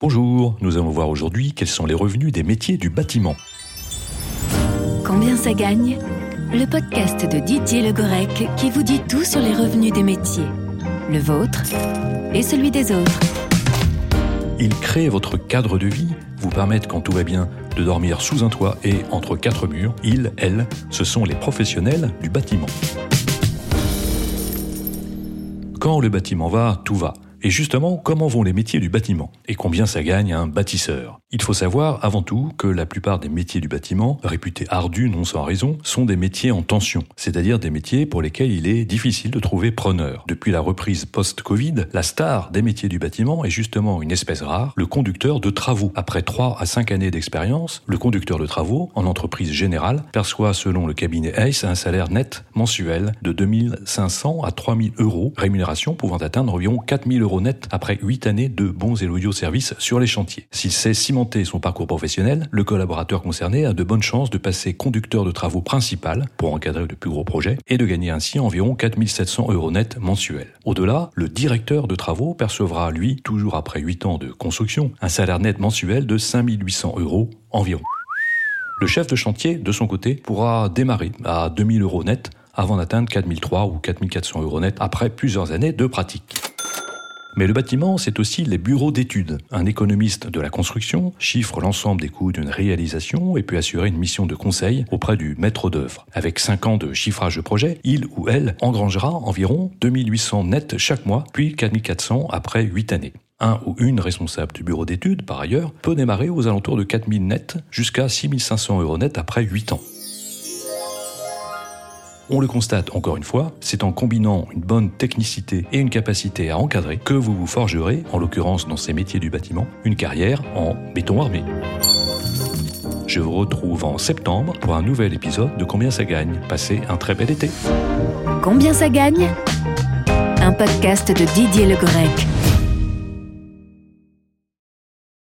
Bonjour, nous allons voir aujourd'hui quels sont les revenus des métiers du bâtiment. Combien ça gagne? Le podcast de Didier Le Gorec qui vous dit tout sur les revenus des métiers. Le vôtre et celui des autres. Ils créent votre cadre de vie, vous permettent quand tout va bien de dormir sous un toit et entre quatre murs. Ils, elles, ce sont les professionnels du bâtiment. Quand le bâtiment va, tout va. Et justement, comment vont les métiers du bâtiment Et combien ça gagne un bâtisseur? Il faut savoir avant tout que la plupart des métiers du bâtiment, réputés ardus non sans raison, sont des métiers en tension, c'est-à-dire des métiers pour lesquels il est difficile de trouver preneur. Depuis la reprise post-Covid, la star des métiers du bâtiment est justement une espèce rare, le conducteur de travaux. Après 3 à 5 années d'expérience, le conducteur de travaux, en entreprise générale, perçoit selon le cabinet ACE un salaire net mensuel de 2500 à 3000 euros, rémunération pouvant atteindre environ 4000 net après 8 années de bons et loyaux services sur les chantiers. S'il sait cimenter son parcours professionnel, le collaborateur concerné a de bonnes chances de passer conducteur de travaux principal pour encadrer de plus gros projets et de gagner ainsi environ 4700 euros net mensuels. Au-delà, le directeur de travaux percevra, lui, toujours après 8 ans de construction, un salaire net mensuel de 5800 euros environ. Le chef de chantier, de son côté, pourra démarrer à 2000 euros net avant d'atteindre 4003 ou 4400 euros net après plusieurs années de pratique. Mais le bâtiment, c'est aussi les bureaux d'études. Un économiste de la construction chiffre l'ensemble des coûts d'une réalisation et peut assurer une mission de conseil auprès du maître d'œuvre. Avec 5 ans de chiffrage de projet, il ou elle engrangera environ 2800 nets chaque mois, puis 4400 après 8 années. Un ou une responsable du bureau d'études, par ailleurs, peut démarrer aux alentours de 4000 nets jusqu'à 6500 euros nets après 8 ans. On le constate encore une fois, c'est en combinant une bonne technicité et une capacité à encadrer que vous vous forgerez, en l'occurrence dans ces métiers du bâtiment, une carrière en béton armé. Je vous retrouve en septembre pour un nouvel épisode de Combien ça gagne? Passez un très bel été. Combien ça gagne? Un podcast de Didier Le Grec.